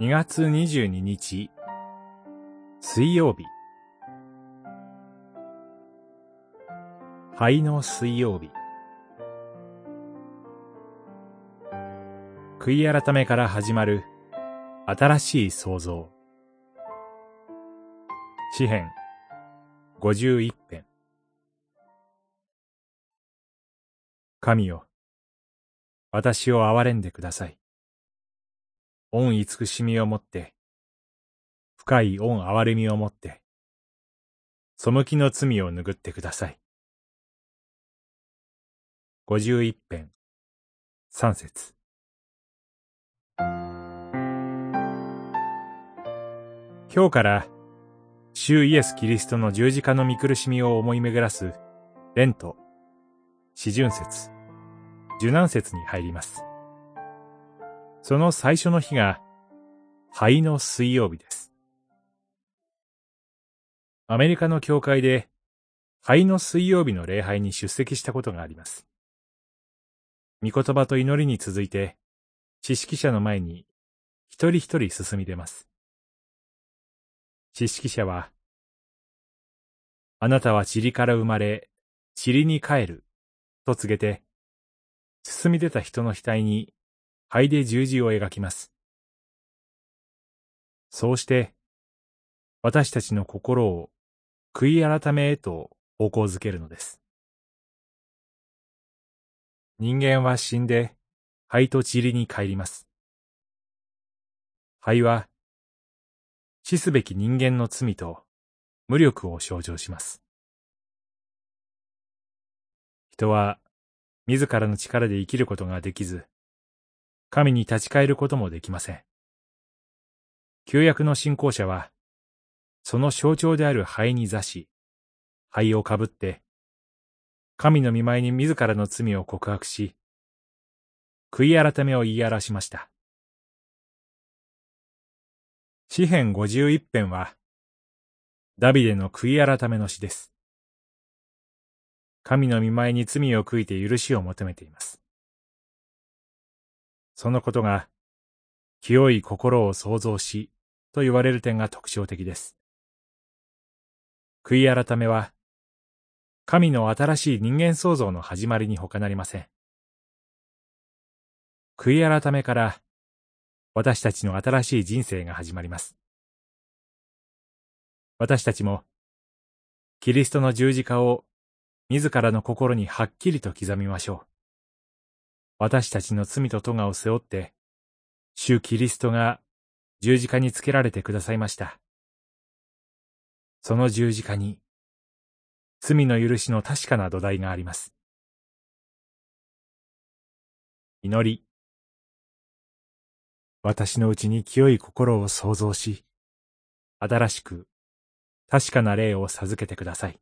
2月22日。水曜日。灰の水曜日。悔い改めから始まる。新しい創造詩編。51編。神よ。私を憐れんでください。恩慈しみをもって、深い恩憐れみをもって、背きの罪を拭ってください。五十一編、三節。今日から、主イエス・キリストの十字架の見苦しみを思い巡らす、レント、四旬節、受難節に入ります。その最初の日が、灰の水曜日です。アメリカの教会で、灰の水曜日の礼拝に出席したことがあります。御言葉と祈りに続いて、知識者の前に一人一人進み出ます。知識者は、あなたは塵から生まれ、塵に帰る、と告げて、進み出た人の額に灰で十字を描きます。そうして、私たちの心を悔い改めへと方向づけるのです。人間は死んで灰と塵に帰ります。灰は死すべき人間の罪と無力を象徴します。人は自らの力で生きることができず、神に立ち返ることもできません。旧約の信仰者は、その象徴である灰に座し、灰をかぶって、神の見舞いに自らの罪を告白し、悔い改めを言い表しました。詩編51編は、ダビデの悔い改めの詩です。神の見舞いに罪を悔いて許しを求めています。そのことが、清い心を創造し、と言われる点が特徴的です。悔い改めは、神の新しい人間創造の始まりに他なりません。悔い改めから、私たちの新しい人生が始まります。私たちも、キリストの十字架を自らの心にはっきりと刻みましょう。私たちの罪と咎を背負って、主キリストが十字架につけられてくださいました。その十字架に、罪の許しの確かな土台があります。祈り。私のうちに清い心を創造し、新しく、確かな霊を授けてください。